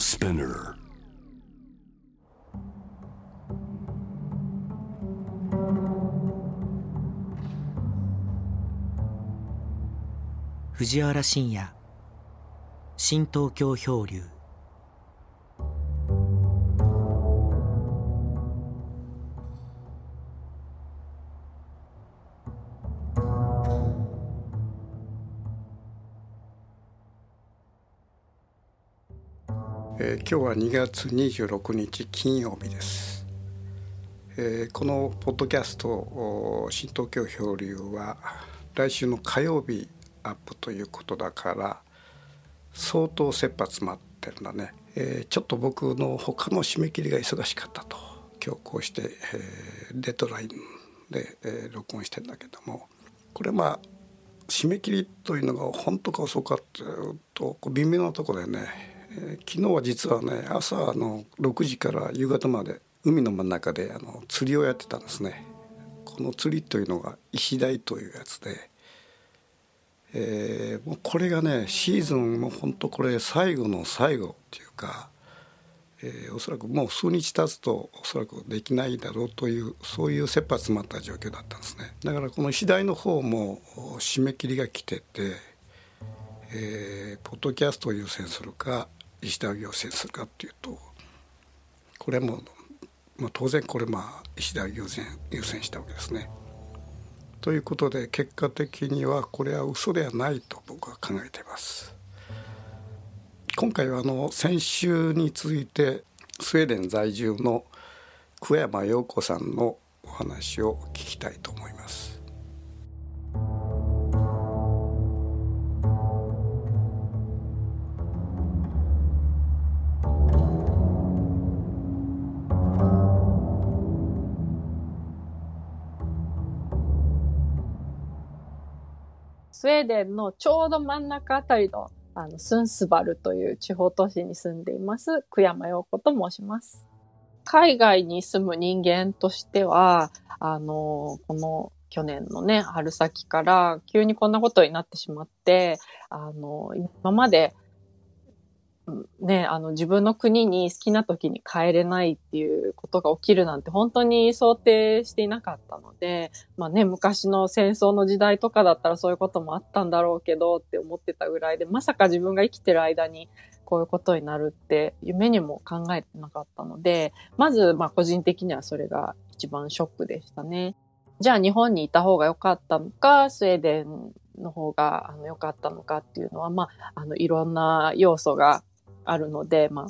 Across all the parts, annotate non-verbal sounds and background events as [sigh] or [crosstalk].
Spinner. 藤原信也新東京漂流今日は2月26日金曜日です、えーこのポッドキャスト「新東京漂流」は来週の火曜日アップということだから相当切羽詰まってるんだね、えーちょっと僕の他の締め切りが忙しかったと今日こうして、えーデッドラインで、えー録音してんだけどもこれまあ締め切りというのが本当か遅かっていうとこう微妙なところでね、え昨日は実はね朝の6時から夕方まで海の真ん中であの釣りをやってたんですね。この釣りというのが石鯛というやつで、えーもうこれがねシーズンも本当これ最後の最後っていうか、えーおそらくもう数日経つとおそらくできないだろうというそういう切羽詰まった状況だったんですねだからこの次第の方も締め切りが来てて、えーポッドキャストを優先するか石田を優先するかっていうとこれも、まあ、当然これまあ石田を優先優先したわけですね。ということで結果的にはこれは嘘ではないと僕は考えています。今回はあの先週に続いてスウェーデン在住の桑山陽子さんのお話を聞きたいと思います。スウェーデンのちょうど真ん中あたりのあのスンスバルという地方都市に住んでいます、久山陽子と申します。海外に住む人間としては、あの、この去年のね、春先から急にこんなことになってしまって、あの、今まで、ね、あの、自分の国に好きな時に帰れないっていうことが起きるなんて本当に想定していなかったので、まあね、昔の戦争の時代とかだったらそういうこともあったんだろうけどって思ってたぐらいで、まさか自分が生きてる間にこういうことになるって夢にも考えてなかったので、まず、まあ個人的にはそれが一番ショックでしたね。じゃあ日本にいた方が良かったのか、スウェーデンの方が良かったのかっていうのは、まあ、あの、いろんな要素があるので、まあ、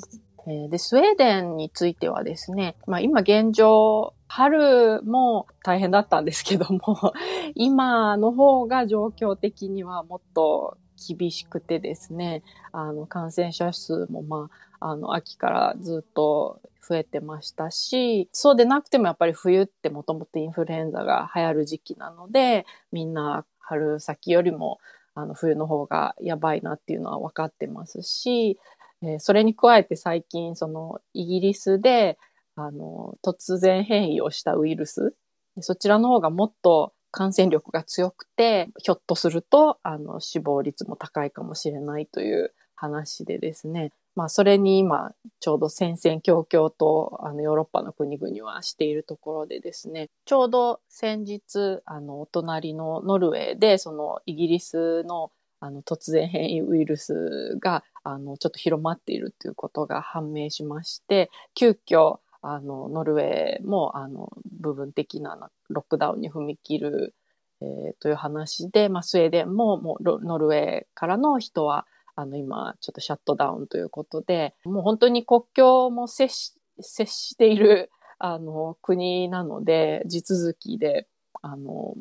えーで、スウェーデンについてはですね、まあ今現状、春も大変だったんですけども、[laughs] 今の方が状況的にはもっと厳しくてですね、あの、感染者数もまあ、あの、秋からずっと増えてましたし、そうでなくてもやっぱり冬ってもともとインフルエンザが流行る時期なので、みんな春先よりもあの冬の方がやばいなっていうのは分かってますし、えーそれに加えて最近そのイギリスであの突然変異をしたウイルス。そちらの方がもっと感染力が強くてひょっとするとあの死亡率も高いかもしれないという話でですね。まあそれに今ちょうど戦々恐々とあのヨーロッパの国々はしているところでですね。ちょうど先日あのお隣のノルウェーでそのイギリスのあの突然変異ウイルスがあのちょっと広まっているということが判明しまして急遽あのノルウェーもあの部分的なロックダウンに踏み切る、えーという話で、まあ、スウェーデンももうノルウェーからの人はあの今ちょっとシャットダウンということでもう本当に国境も接し接しているあの国なので地続きであの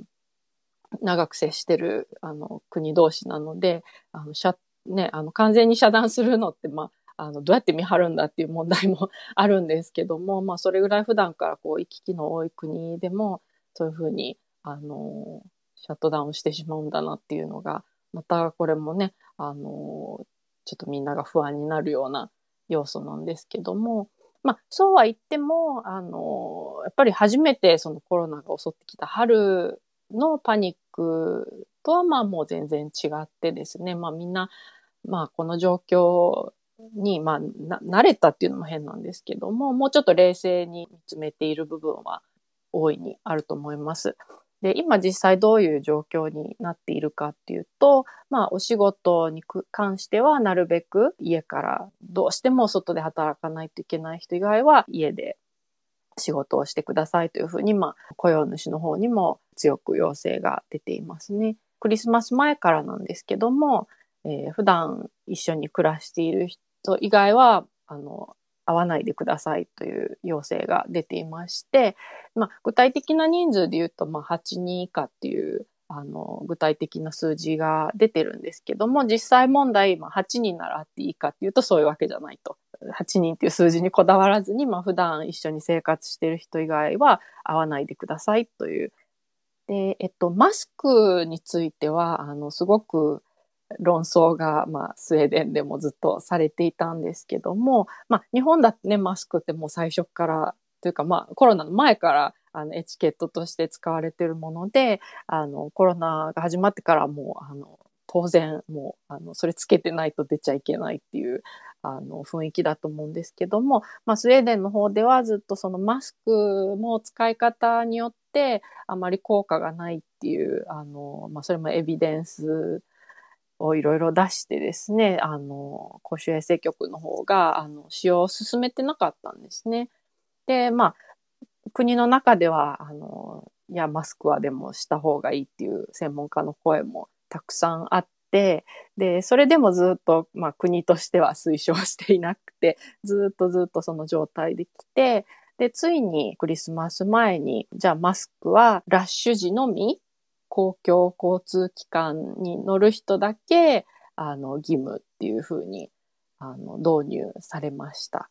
長く接してるあの国同士なのであのシャね、あの完全に遮断するのって、まあ、あのどうやって見張るんだっていう問題も [laughs] あるんですけども、まあ、それぐらい普段からこう行き来の多い国でもそういうふうにあのシャットダウンしてしまうんだなっていうのがまたこれもねあのちょっとみんなが不安になるような要素なんですけども、まあ、そうは言ってもあのやっぱり初めてそのコロナが襲ってきた春のパニックとはまあもう全然違ってですね、まあみんな、まあこの状況に、まあ、慣れたっていうのも変なんですけども、もうちょっと冷静に見つめている部分は大いにあると思います。で、今実際どういう状況になっているかっていうと、まあお仕事に関してはなるべく家からどうしても外で働かないといけない人以外は家で仕事をしてくださいというふうに、まあ雇用主の方にも強く要請が出ていますね。クリスマス前からなんですけども、えー、普段一緒に暮らしている人以外は、あの、会わないでくださいという要請が出ていまして、まあ、具体的な人数で言うと、まあ、8人以下っていうあの具体的な数字が出てるんですけども実際問題、まあ、8人ならあっていいかっていうとそういうわけじゃないと。8人っていう数字にこだわらずに、まあ、普段一緒に生活している人以外は会わないでくださいという。で、えっと、マスクについては、あの、すごく論争が、まあ、スウェーデンでもずっとされていたんですけども、まあ、日本だってね、マスクってもう最初から、というか、まあ、コロナの前から、あの、エチケットとして使われてるもので、あの、コロナが始まってからもう、あの、当然、もう、あの、それつけてないと出ちゃいけないっていう、あの、雰囲気だと思うんですけども、まあ、スウェーデンの方ではずっとそのマスクも使い方によって、あまり効果がないっていう、あの、まあ、それもエビデンスをいろいろ出してですね、あの、公衆衛生局の方が、あの、使用を進めてなかったんですね。で、まあ、国の中では、あの、いや、マスクはでもした方がいいっていう専門家の声もたくさんあって、で、それでもずっと、まあ、国としては推奨していなくて、ずっとずっとその状態で来て、で、ついにクリスマス前に、じゃあマスクはラッシュ時のみ公共交通機関に乗る人だけ、あの、義務っていうふうに、あの、導入されました。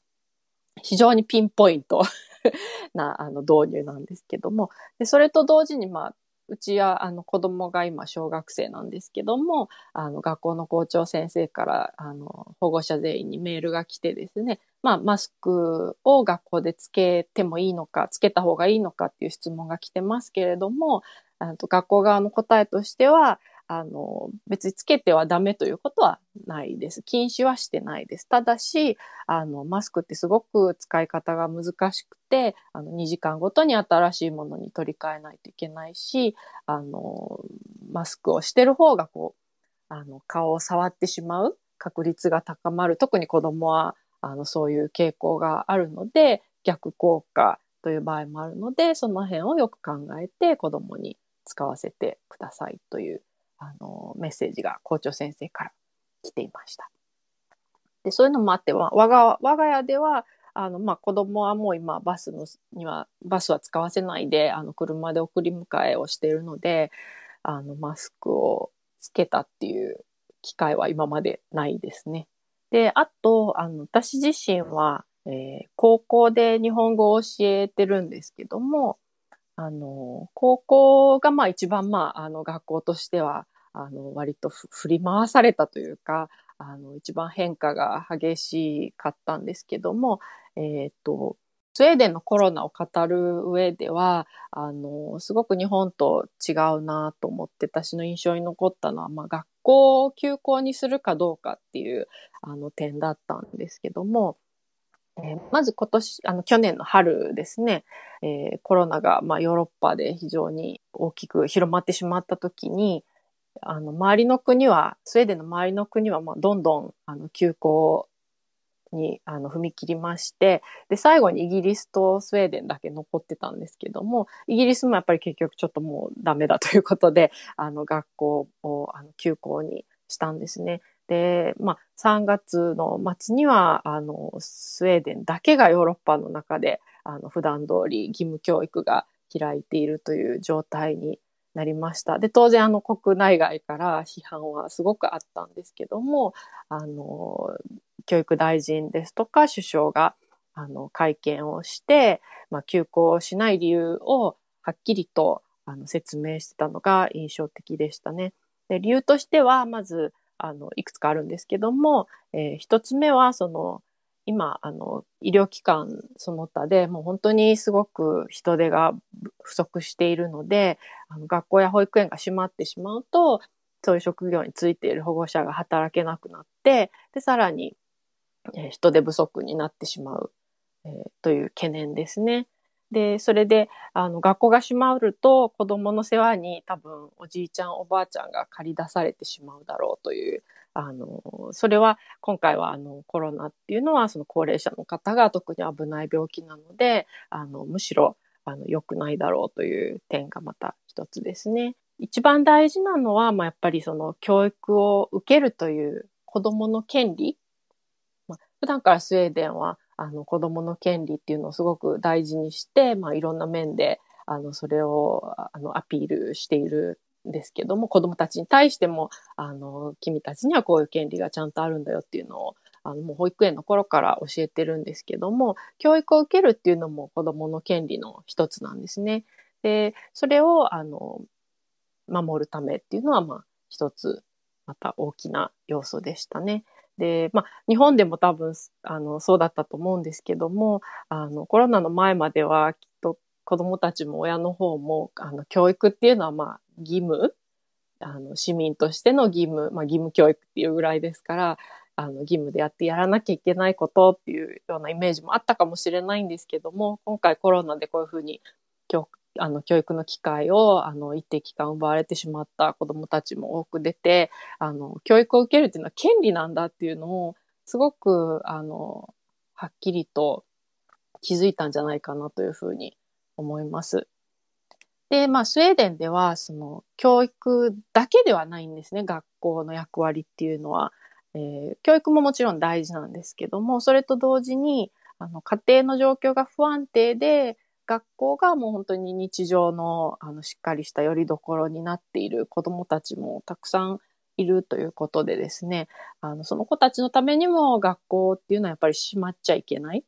非常にピンポイント [laughs] な、あの、導入なんですけども、で、それと同時に、まあ、うちは、あの、子供が今、小学生なんですけども、あの、学校の校長先生から、あの、保護者全員にメールが来てですね、まあ、マスクを学校でつけてもいいのか、つけた方がいいのかっていう質問が来てますけれども、あと学校側の答えとしては、あの、別につけてはダメということはないです。禁止はしてないです。ただし、あの、マスクってすごく使い方が難しくて、あの、2時間ごとに新しいものに取り替えないといけないし、あの、マスクをしてる方がこう、あの、顔を触ってしまう確率が高まる。特に子供は、あの、そういう傾向があるので、逆効果という場合もあるので、その辺をよく考えて子供に使わせてくださいというあのメッセージが校長先生から来ていました。でそういうのもあって我が我が家ではあの、まあ、子供はもう今バスのにはバスは使わせないであの車で送り迎えをしているのであのマスクをつけたっていう機会は今までないですね。であとあの私自身は、えー、高校で日本語を教えてるんですけどもあの、高校がまあ一番まあ、あの学校としては、あの、割と振り回されたというか、あの、一番変化が激しかったんですけども、えっ、ー、と、スウェーデンのコロナを語る上では、あの、すごく日本と違うなと思って私の印象に残ったのは、まあ、学校を休校にするかどうかっていうあの点だったんですけども、えー、まず今年、あの、去年の春ですね、えー、コロナが、まあ、ヨーロッパで非常に大きく広まってしまった時に、あの、周りの国は、スウェーデンの周りの国は、まあ、どんどん、あの、休校に、あの、踏み切りまして、で、最後にイギリスとスウェーデンだけ残ってたんですけども、イギリスもやっぱり結局ちょっともうダメだということで、あの、学校を、あの、休校にしたんですね。で、まあ、3月の末には、あの、スウェーデンだけがヨーロッパの中で、あの、普段通り義務教育が開いているという状態になりました。で、当然、あの、国内外から批判はすごくあったんですけども、あの、教育大臣ですとか首相が、あの、会見をして、まあ、休校しない理由をはっきりと、あの、説明してたのが印象的でしたね。で、理由としては、まず、あの、いくつかあるんですけども、えー、一つ目は、その、今、あの、医療機関その他でもう本当にすごく人手が不足しているので、あの学校や保育園が閉まってしまうと、そういう職業についている保護者が働けなくなって、で、さらに、えー人手不足になってしまう、えーという懸念ですね。で、それで、あの、学校が閉まると子供の世話に多分おじいちゃんおばあちゃんが借り出されてしまうだろうという、あの、それは今回はあのコロナっていうのはその高齢者の方が特に危ない病気なので、あの、むしろあの良くないだろうという点がまた一つですね。一番大事なのは、まあ、やっぱりその教育を受けるという子供の権利。まあ、普段からスウェーデンはあの子供の権利っていうのをすごく大事にして、まあ、いろんな面であのそれをあのアピールしているんですけども子供たちに対してもあの君たちにはこういう権利がちゃんとあるんだよっていうのをあのもう保育園の頃から教えてるんですけども教育を受けるっていうのも子供の権利の一つなんですね。でそれをあの守るためっていうのはまあ一つまた大きな要素でしたね。で、まあ、日本でも多分、あの、そうだったと思うんですけども、あの、コロナの前までは、きっと子供たちも親の方も、あの、教育っていうのは、まあ、義務、あの、市民としての義務、まあ、義務教育っていうぐらいですから、あの、義務でやってやらなきゃいけないことっていうようなイメージもあったかもしれないんですけども、今回コロナでこういうふうに、教あの教育の機会をあの一定期間奪われてしまった子どもたちも多く出てあの教育を受けるっていうのは権利なんだっていうのをすごくあのはっきりと気づいたんじゃないかなというふうに思います。で、まあ、スウェーデンでは、その、教育だけではないんですね、学校の役割っていうのは。えー教育ももちろん大事なんですけども、それと同時に、あの、家庭の状況が不安定で、学校がもう本当に日常の、あの、しっかりした拠り所になっている子供たちもたくさんいるということでですね、あの、その子たちのためにも学校っていうのはやっぱり閉まっちゃいけないっ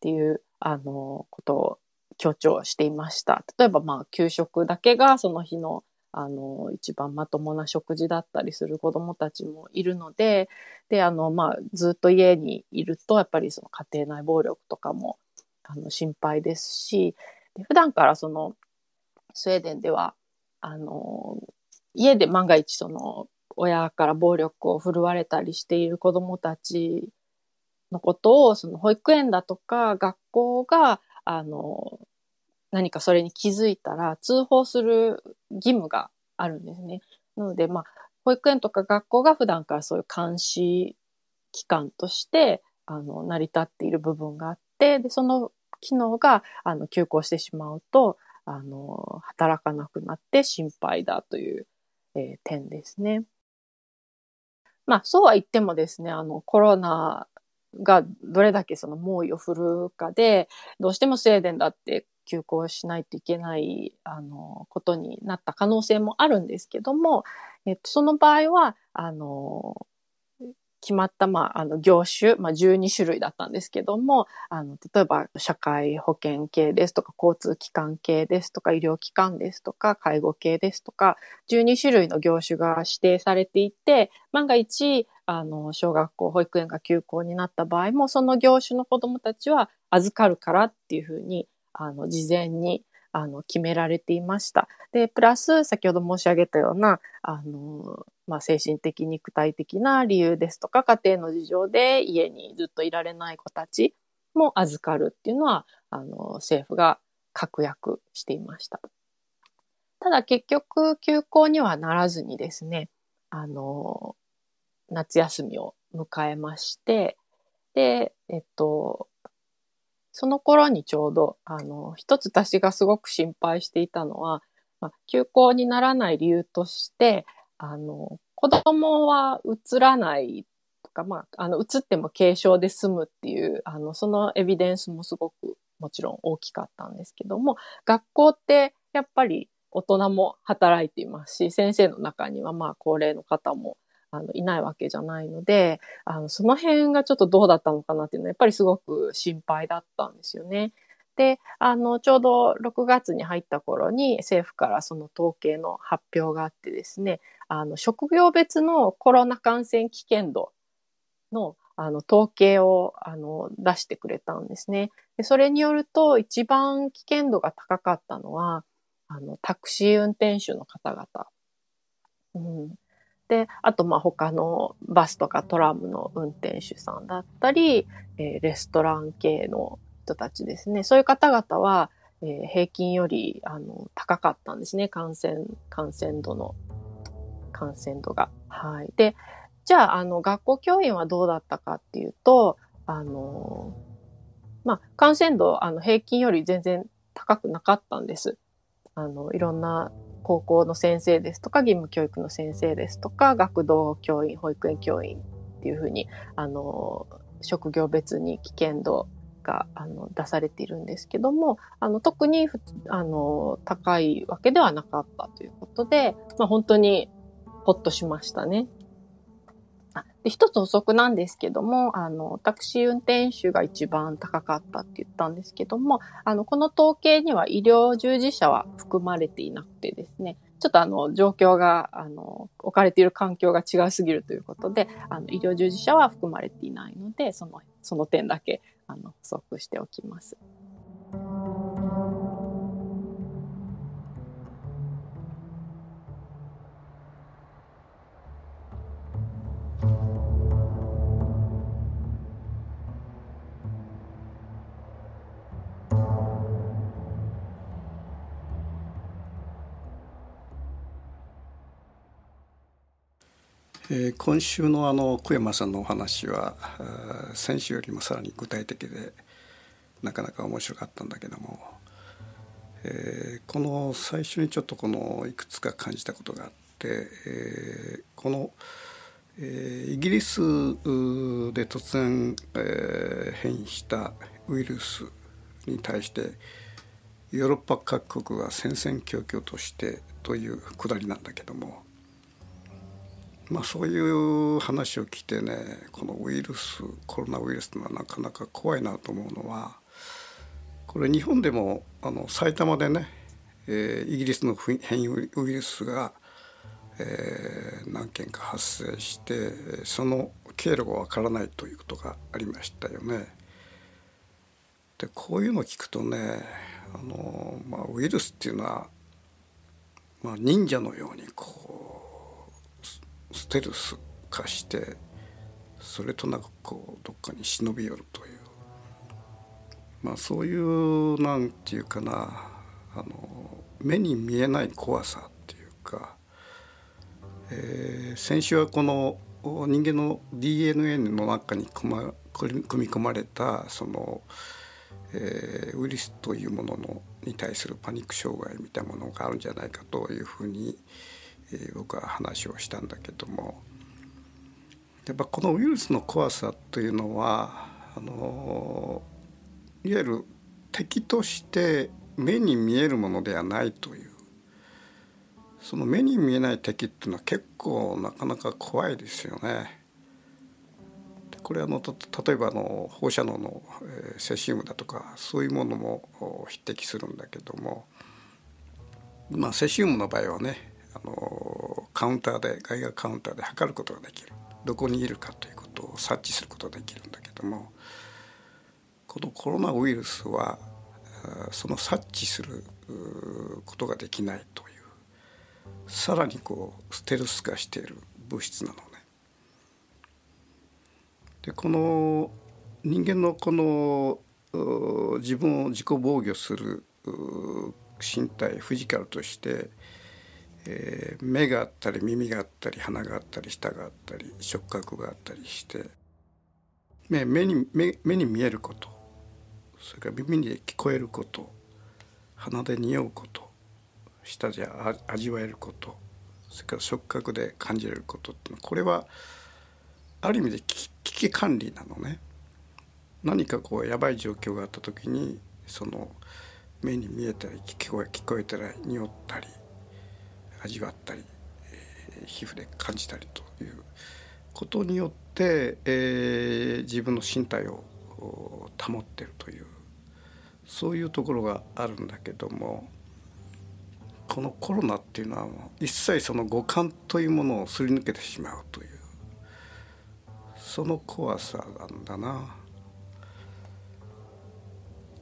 ていう、あの、ことを強調していました。例えば、まあ、給食だけがその日の、あの、一番まともな食事だったりする子供たちもいるので、で、あの、まあ、ずっと家にいると、やっぱりその家庭内暴力とかも、あの、心配ですし、で普段からその、スウェーデンでは、あの、家で万が一その、親から暴力を振るわれたりしている子供たちのことを、その保育園だとか学校が、あの、何かそれに気づいたら通報する義務があるんですね。なので、まあ、保育園とか学校が普段からそういう監視機関として、あの、成り立っている部分があって、で、その機能が、あの、休校してしまうと、あの、働かなくなって心配だという、えー点ですね。まあ、そうは言ってもですね、あの、コロナがどれだけその猛威を振るうかで、どうしてもスウェーデンだって休校しないといけない、あの、ことになった可能性もあるんですけども、えっと、その場合は、あの、決まった、まあ、あの、業種、まあ、12種類だったんですけども、あの、例えば、社会保険系ですとか、交通機関系ですとか、医療機関ですとか、介護系ですとか、12種類の業種が指定されていて、万が一、あの、小学校、保育園が休校になった場合も、その業種の子供たちは預かるからっていうふうに、あの、事前に、あの、決められていました。で、プラス、先ほど申し上げたような、あの、まあ、精神的、肉体的な理由ですとか、家庭の事情で家にずっといられない子たちも預かるっていうのは、あの、政府が確約していました。ただ結局、休校にはならずにですね、あの、夏休みを迎えまして、で、えっと、その頃にちょうど、あの、一つ私がすごく心配していたのは、まあ、休校にならない理由として、あの、子供は移らないとか、まあ、あの、移っても軽症で済むっていう、あの、そのエビデンスもすごくもちろん大きかったんですけども、学校ってやっぱり大人も働いていますし、先生の中にはまあ高齢の方もあのいないわけじゃないので、あのその辺がちょっとどうだったのかなっていうのはやっぱりすごく心配だったんですよね。で、あの、ちょうど6月に入った頃に政府からその統計の発表があってですね、あの、職業別のコロナ感染危険度のあの統計をあの出してくれたんですね。でそれによると一番危険度が高かったのは、あの、タクシー運転手の方々。うん、で、あとま他のバスとかトラムの運転手さんだったり、え、レストラン系の人たちですね。そういう方々は、え、平均よりあの高かったんですね。感染、感染度の、感染度が。はい。で、じゃあ、あの、学校教員はどうだったかっていうと、あの、まあ、感染度、あの、平均より全然高くなかったんです。あの、いろんな高校の先生ですとか、義務教育の先生ですとか、学童教員、保育園教員っていうふうに、あの、職業別に危険度があの出されているんですけども、あの特にあの高いわけではなかったということで、まあ、本当にほっとしましたね。で、一つ補足なんですけども、あの、タクシー運転手が一番高かったって言ったんですけども、あの、この統計には医療従事者は含まれていなくてですね、ちょっとあの、状況が、あの、置かれている環境が違うすぎるということで、あの、医療従事者は含まれていないので、その、その点だけ、あの、補足しておきます。えー、今週のあの小山さんのお話は先週よりもさらに具体的でなかなか面白かったんだけども、えー、この最初にちょっとこのいくつか感じたことがあって、えー、この、えー、イギリスで突然、えー、変異したウイルスに対してヨーロッパ各国が戦々恐々としてというくだりなんだけどもまあ、そういう話を聞いてねこのウイルスコロナウイルスというのはなかなか怖いなと思うのはこれ日本でもあの埼玉でね、えー、イギリスの変異ウイルスが、えー、何件か発生してその経路がわからないということがありましたよね。でこういうのを聞くとねあの、まあ、ウイルスっていうのは、まあ、忍者のようにこうステルス化してそれとなくこうどっかに忍び寄るという。まあそういうなんていうかなあの目に見えない怖さっていうか、えー、先週はこの人間の DNA の中に組ま組み込まれたその、えー、ウイルスというもののに対するパニック障害みたいなものがあるんじゃないかというふうに、え僕は話をしたんだけども。やっぱこのウイルスの怖さというのはあのいわゆる敵として目に見えるものではないという。その目に見えない敵っていうのは結構なかなか怖いですよね。これあの例えばあの放射能のセシウムだとかそういうものも匹敵するんだけども。まあセシウムの場合はねのカウンターで外学カウンターで測ることができるどこにいるかということを察知することができるんだけどもこのコロナウイルスはその察知することができないというさらにこうステルス化している物質なのね。でこの人間のこの自分を自己防御する身体フィジカルとしてえー、目があったり耳があったり鼻があったり舌があったり触覚があったりして目目に目目に見えることそれから耳に聞こえること鼻で匂うこと舌で味わえることそれから触覚で感じれることってこれはある意味で危機管理なのね。何かこうやばい状況があった時にその目に見えたり聞こえ聞こえたり匂ったり味わったり、えー、皮膚で感じたりということによって、えー、自分の身体を保ってるというそういうところがあるんだけどもこのコロナっていうのは一切その五感というものをすり抜けてしまうというその怖さなんだな。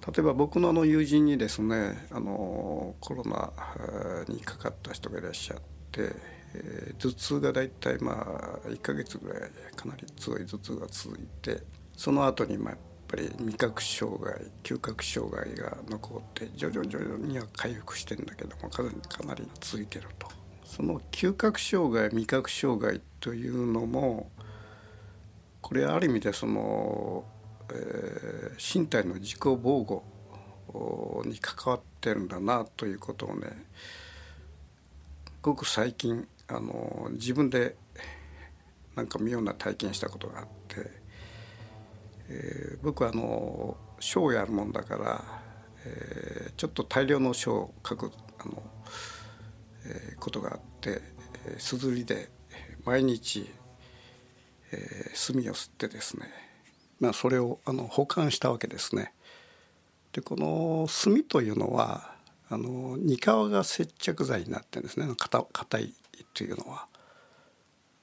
例えば僕のあの友人にですねあのコロナにかかった人がいらっしゃって、えー、頭痛がだいたいまあ1ヶ月ぐらいかなり強い頭痛が続いてその後にまあやっぱり味覚障害嗅覚障害が残って徐々に徐々には回復してんだけどもかなり続いてると。その嗅覚障害味覚障害というのもこれある意味でその、えー、身体の自己防護に関わってるんだなということをねごく最近あの自分でなんか妙な体験したことがあって、えー、僕はあの書をやるもんだから、えー、ちょっと大量の書を書くあの、えー、ことがあってすずりで毎日、えー、炭を吸ってですね、まあ、それをあの保管したわけですね。でこの炭というのはあの煮皮が接着剤になってるんですね硬いというのは。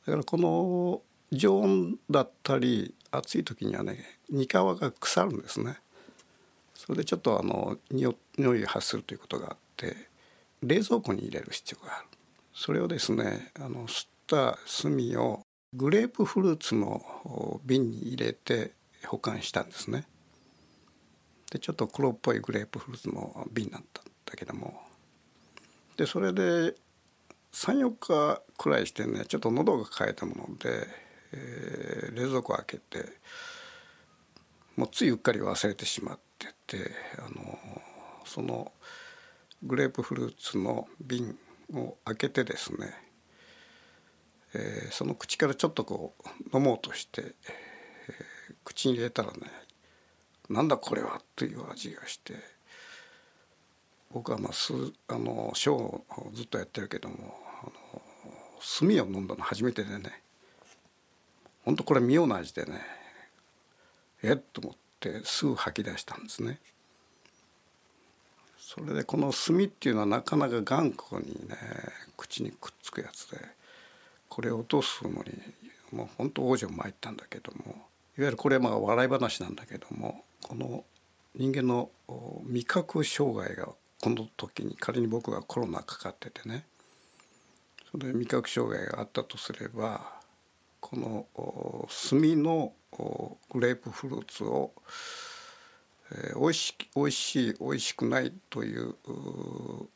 だからこの常温だったり暑い時にはね煮皮が腐るんですね。それでちょっとあの匂いが発するということがあって冷蔵庫に入れる必要がある。それをですねあの吸った炭をグレープフルーツの瓶に入れて保管したんですね。でちょっと黒っぽいグレープフルーツの瓶だったんだけどもでそれで34日くらいしてねちょっと喉が渇いたもので、えー、冷蔵庫開けてもうついうっかり忘れてしまっててあのそのグレープフルーツの瓶を開けてですね、えー、その口からちょっとこう飲もうとして、口に入れたらねなんだこれはという味がして僕はまあすあのショーをずっとやってるけどもあの炭を飲んだの初めてでねほんとこれ妙な味でねえっと思ってすぐ吐き出したんですね。それでこの炭っていうのはなかなか頑固にね口にくっつくやつでこれを落とすのにもう本当往生参ったんだけどもいわゆるこれまあ笑い話なんだけどもこの人間の味覚障害がこの時に仮に僕がコロナかかっててねそれで味覚障害があったとすればこの炭のグレープフルーツをえー、美味し美味しい美味しくないという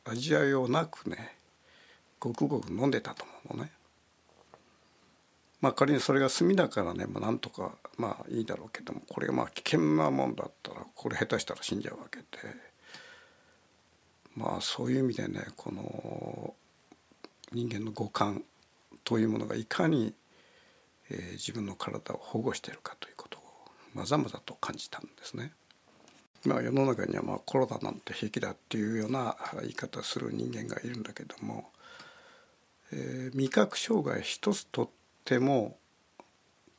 味わいをなくねごくごく飲んでたと思うのね。まあ仮にそれが炭だからね、まあ、なんとかまあいいだろうけどもこれがまあ危険なもんだったらこれ下手したら死んじゃうわけでまあそういう意味でねこの人間の五感というものがいかに、えー、自分の体を保護しているかということをまざまざと感じたんですね。まあ世の中にはまあコロナなんて平気だっていうような言い方する人間がいるんだけども、えー、味覚障害一つとっても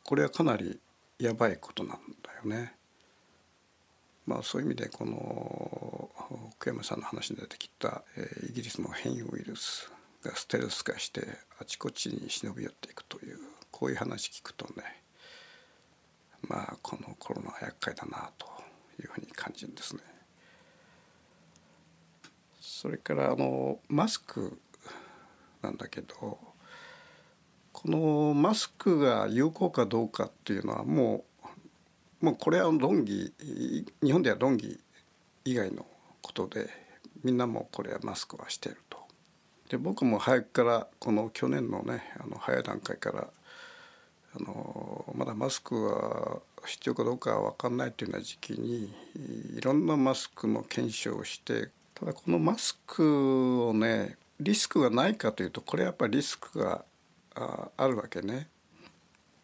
これはかなりやばいことなんだよね。まあ、そういう意味でこの福山さんの話に出てきた、えー、イギリスの変異ウイルスがステルス化してあちこちに忍び寄っていくというこういう話聞くとねまあこのコロナは厄介だなというふうに感じるんですね。それからあのマスクなんだけどこのマスクが有効かどうかっていうのはもうもうこれは論議日本では論議以外のことでみんなもこれはマスクはしてると。で僕も早くからこの去年のねあの早い段階からあのまだマスクは必要かどうかは分かんないというような時期にいろんなマスクの検証をしてただこのマスクをねリスクがないかというとこれはやっぱりリスクがああるわけね。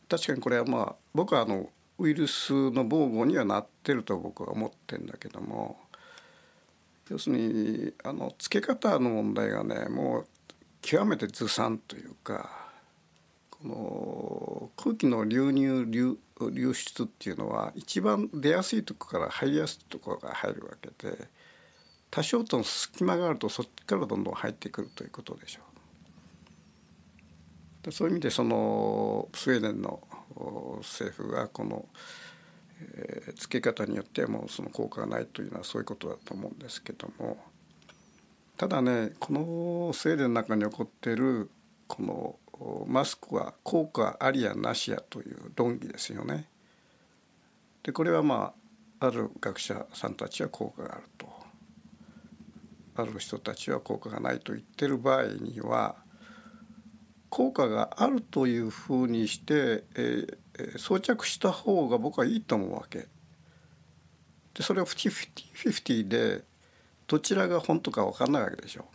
確かにこれはまあ僕はあのウイルスの防護にはなってると僕は思ってんだけども要するにあの付け方の問題がねもう極めてずさんというかこの空気の流入流流出っていうのは一番出やすいとこから入りやすいところから入るわけで多少との隙間があるとそっちからどんどん入ってくるということでしょう。そういう意味でそのスウェーデンの政府がこの、えー、付け方によってもその効果がないというのはそういうことだと思うんですけどもただねこのスウェーデンの中に起こっているこのマスクは効果ありやなしやという論議ですよね。でこれはまあある学者さんたちは効果があるとある人たちは効果がないと言ってる場合には効果があるというふうにして、えー、装着した方が僕はいいと思うわけ。でそれを50-50でどちらが本当か分かんないわけでしょ。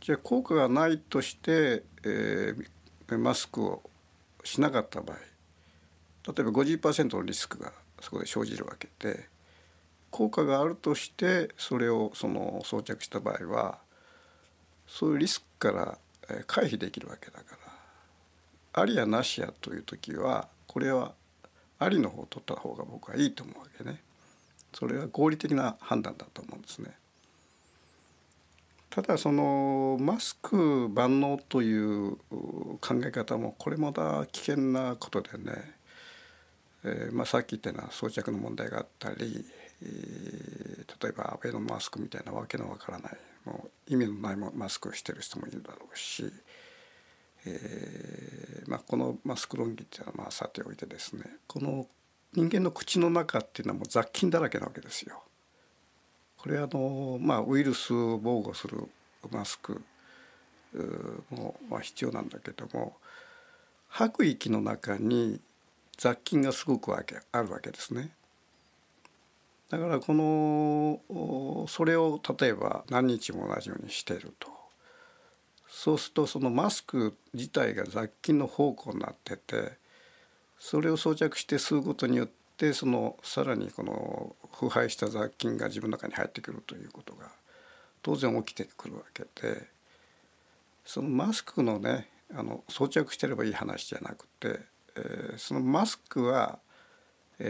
じゃあ効果がないとして、えー、マスクをしなかった場合例えば50%のリスクがそこで生じるわけで効果があるとしてそれをその装着した場合はそういうリスクから回避できるわけだからありやなしやという時はこれはありの方を取った方が僕はいいと思うわけね。それは合理的な判断だと思うんですね。ただそのマスク万能という考え方もこれまた危険なことでね、えーまあ、さっき言ったような装着の問題があったり、えー、例えばアベノマスクみたいなわけのわからないもう意味のないマスクをしてる人もいるだろうし、えーまあ、このマスク論議っていうのはまあさておいてですねこの人間の口の中っていうのはもう雑菌だらけなわけですよ。これはあの、まあ、ウイルスを防護するマスクも、まあ、必要なんだけども吐く息の中に雑菌がすごくあるわけですね。だからこのそれを例えば何日も同じようにしていると。そうするとそのマスク自体が雑菌の宝庫になっててそれを装着して吸うことによってそのさらにこの腐敗した雑菌が自分の中に入ってくるということが当然起きてくるわけでそのマスクのねあの装着してればいい話じゃなくて、えー、そのマスクは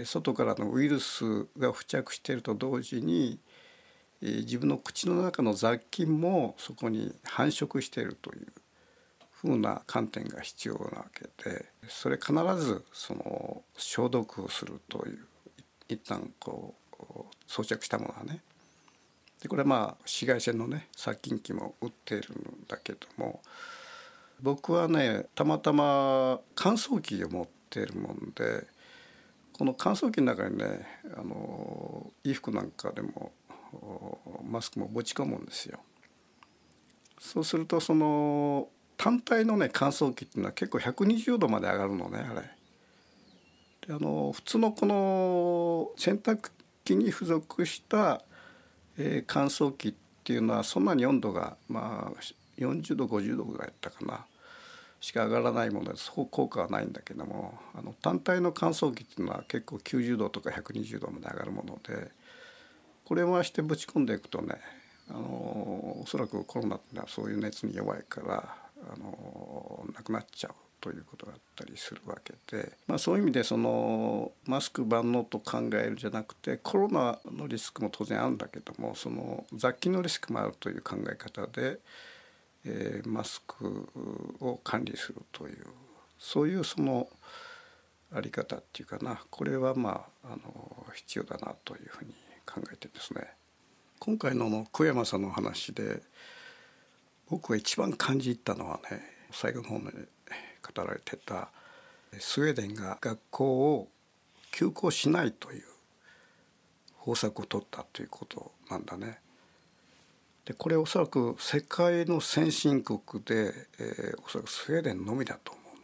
外からのウイルスが付着していると同時に自分の口の中の雑菌もそこに繁殖しているというふうな観点が必要なわけでそれ必ずその消毒をするという一旦こう装着したものはね。でこれはまあ紫外線のね殺菌機も売っているんだけども僕はねたまたま乾燥機を持っているもんでこの乾燥機の中にねあの衣服なんかでもマスクも持ち込むんですよ。そうするとその単体のね乾燥機っていうのは結構120度まで上がるのねあれ。であの普通のこの洗濯機に付属した、えー、乾燥機っていうのはそんなに温度がまあ40度50度ぐらいやったかなしか上がらないものでそう効果はないんだけどもあの単体の乾燥機っていうのは結構90度とか120度まで上がるものでこれを回してぶち込んでいくとねあのおそらくコロナっていうのはそういう熱に弱いからあのなくなっちゃうということがあったりするわけで、まあ、そういう意味でそのマスク万能と考えるじゃなくてコロナのリスクも当然あるんだけどもその雑菌のリスクもあるという考え方で。え、マスクを管理するというそういうそのあり方っていうかなこれはまああの必要だなというふうに考えてですね今回のの小山さんの話で僕が一番感じたのはね最後の方で語られてたスウェーデンが学校を休校しないという方策を取ったということなんだね。でこれおそらく世界の先進国で、えー、おそらくスウェーデンのみだと思うの。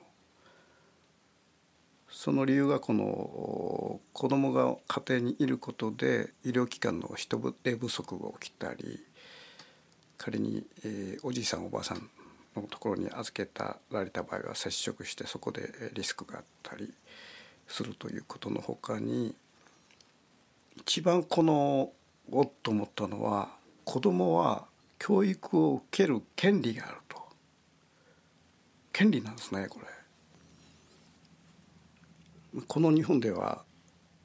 その理由がこの子どもが家庭にいることで医療機関の人手不足が起きたり仮に、えー、おじいさんおばあさんのところに預けたられた場合は接触してそこでリスクがあったりするということのほかに一番このおっと思ったのは子供は教育を受ける権利があると。権利なんですねこれ。この日本では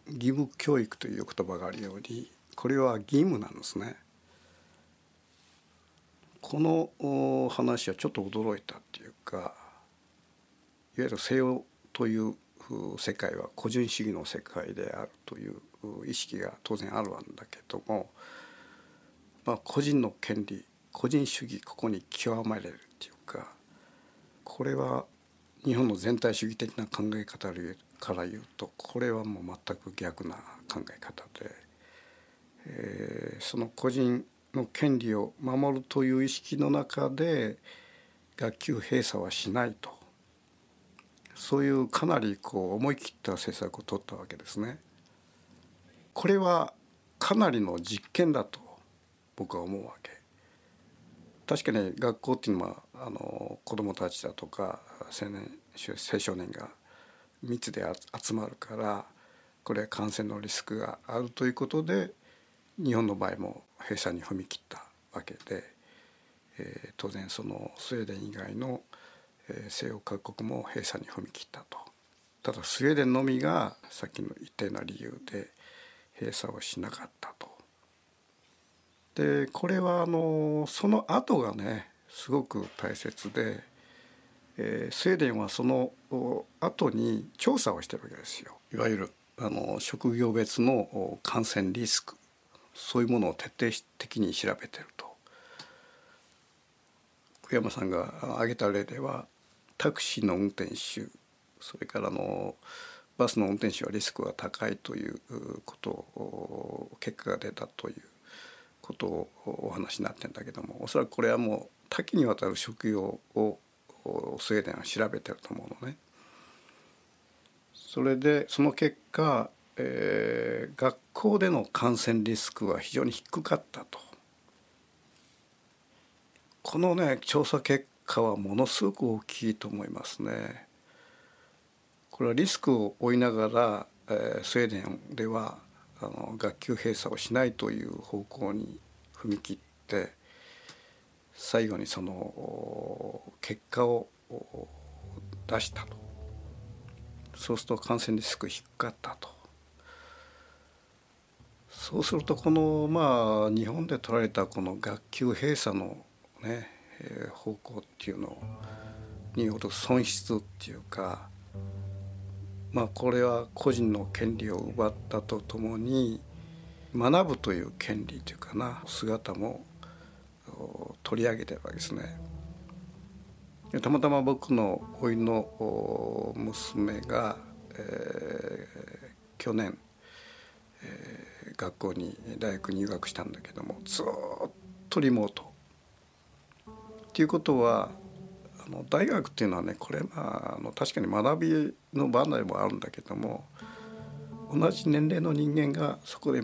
義務教育という言葉があるようにこれは義務なんですね。この話はちょっと驚いたっていうかいわゆる西洋という世界は個人主義の世界であるという意識が当然あるんだけどもまあ、個人の権利個人主義ここに極まれるっていうかこれは日本の全体主義的な考え方から言うとこれはもう全く逆な考え方で、えー、その個人の権利を守るという意識の中で学級閉鎖はしないとそういうかなりこう思い切った政策を取ったわけですね。これはかなりの実験だと僕は思うわけ。確かに学校っていうのはあの子どもたちだとか青年青少年が密で集まるからこれは感染のリスクがあるということで日本の場合も閉鎖に踏み切ったわけで、えー、当然そのスウェーデン以外の、えー、西洋各国も閉鎖に踏み切ったと。ただスウェーデンのみがさっきの言ったような理由で閉鎖をしなかったと。でこれはあのその後がねすごく大切で、えー、スウェーデンはその後に調査をしてるわけですよ。いわゆるあの職業別の感染リスクそういうものを徹底的に調べてると。福山さんが挙げた例ではタクシーの運転手それからのバスの運転手はリスクが高いということを結果が出たということをお話になってんだけどもおそらくこれはもう多岐にわたる職業をスウェーデンは調べてると思うのね。それでその結果、えー、学校での感染リスクは非常に低かったと。このね調査結果はものすごく大きいと思いますね。これはリスクを負いながら、えー、スウェーデンではあの学級閉鎖をしないという方向に踏み切って最後にその結果を出したと。そうすると感染リスク低かったと。そうするとこのまあ日本で取られたこの学級閉鎖のね、方向っていうのによる損失っていうかまあ、これは個人の権利を奪ったとともに学ぶという権利というかな姿も取り上げてるわけですね。たまたま僕の甥の娘が、えー、去年、えー、学校に大学入学したんだけどもずっとリモート。っていうことはあの大学っていうのはねこれまあの確かに学びの場でもあるんだけども同じ年齢の人間がそこで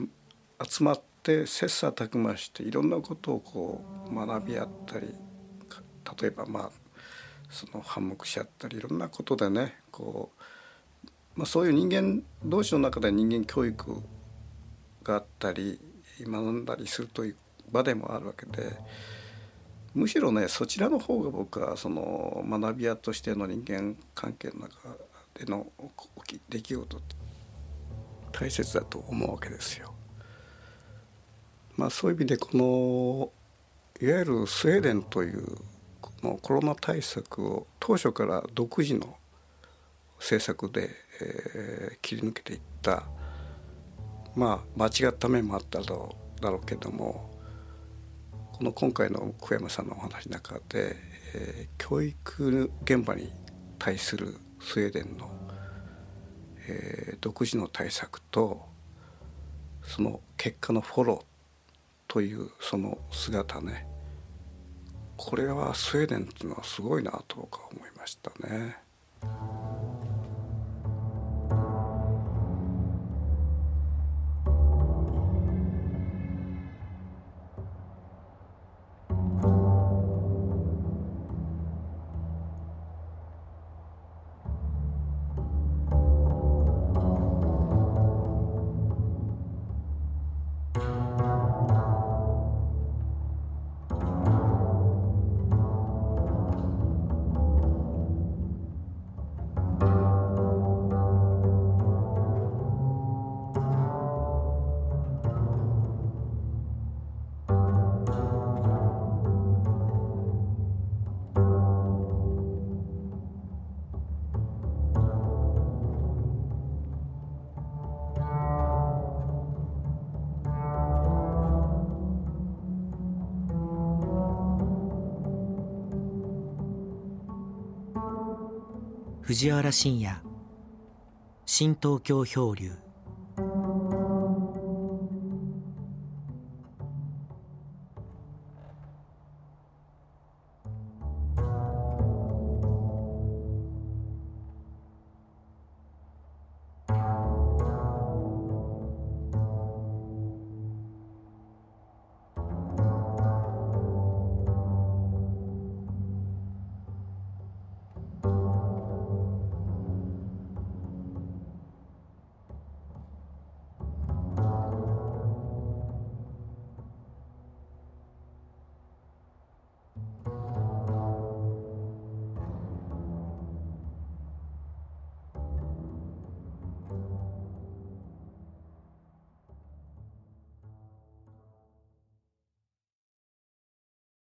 集まって切磋琢磨していろんなことをこう学び合ったり例えばまあその反目し合ったりいろんなことでねこう、まあ、そういう人間同士の中で人間教育があったり学んだりするという場でもあるわけで。むしろねそちらの方が僕はその学び屋としての人間関係の中での出来事って大切だと思うわけですよ。まあ、そういう意味でこのいわゆるスウェーデンというこのコロナ対策を当初から独自の政策で、えー、切り抜けていったまあ間違った面もあっただろうだろうけどもこの今回の小山さんのお話の中で、えー、教育現場に対するスウェーデンの、えー、独自の対策とその結果のフォローというその姿ねこれはスウェーデンっていうのはすごいなと僕は思いましたね。藤原信也。新東京漂流。